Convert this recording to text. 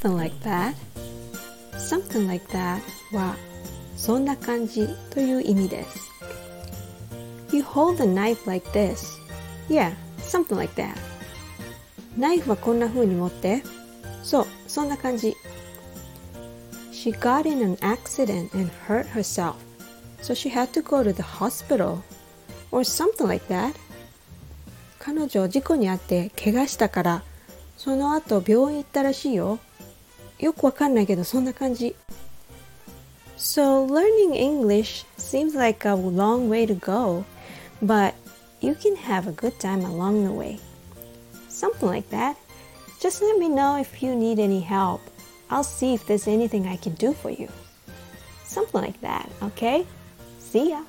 something like that something like that はそんな感じという意味です。You hold the knife like this. Yeah, something like that. ナイフはこんな風に持って。そう、そんな感じ。She got in an accident and hurt herself, so she had to go to the hospital. Or something like that. 彼女事故に遭って怪我したから、その後病院行ったらしいよ。よくわかんないけどそんな感じ。So learning English seems like a long way to go, but you can have a good time along the way. Something like that. Just let me know if you need any help. I'll see if there's anything I can do for you. Something like that, okay? See ya.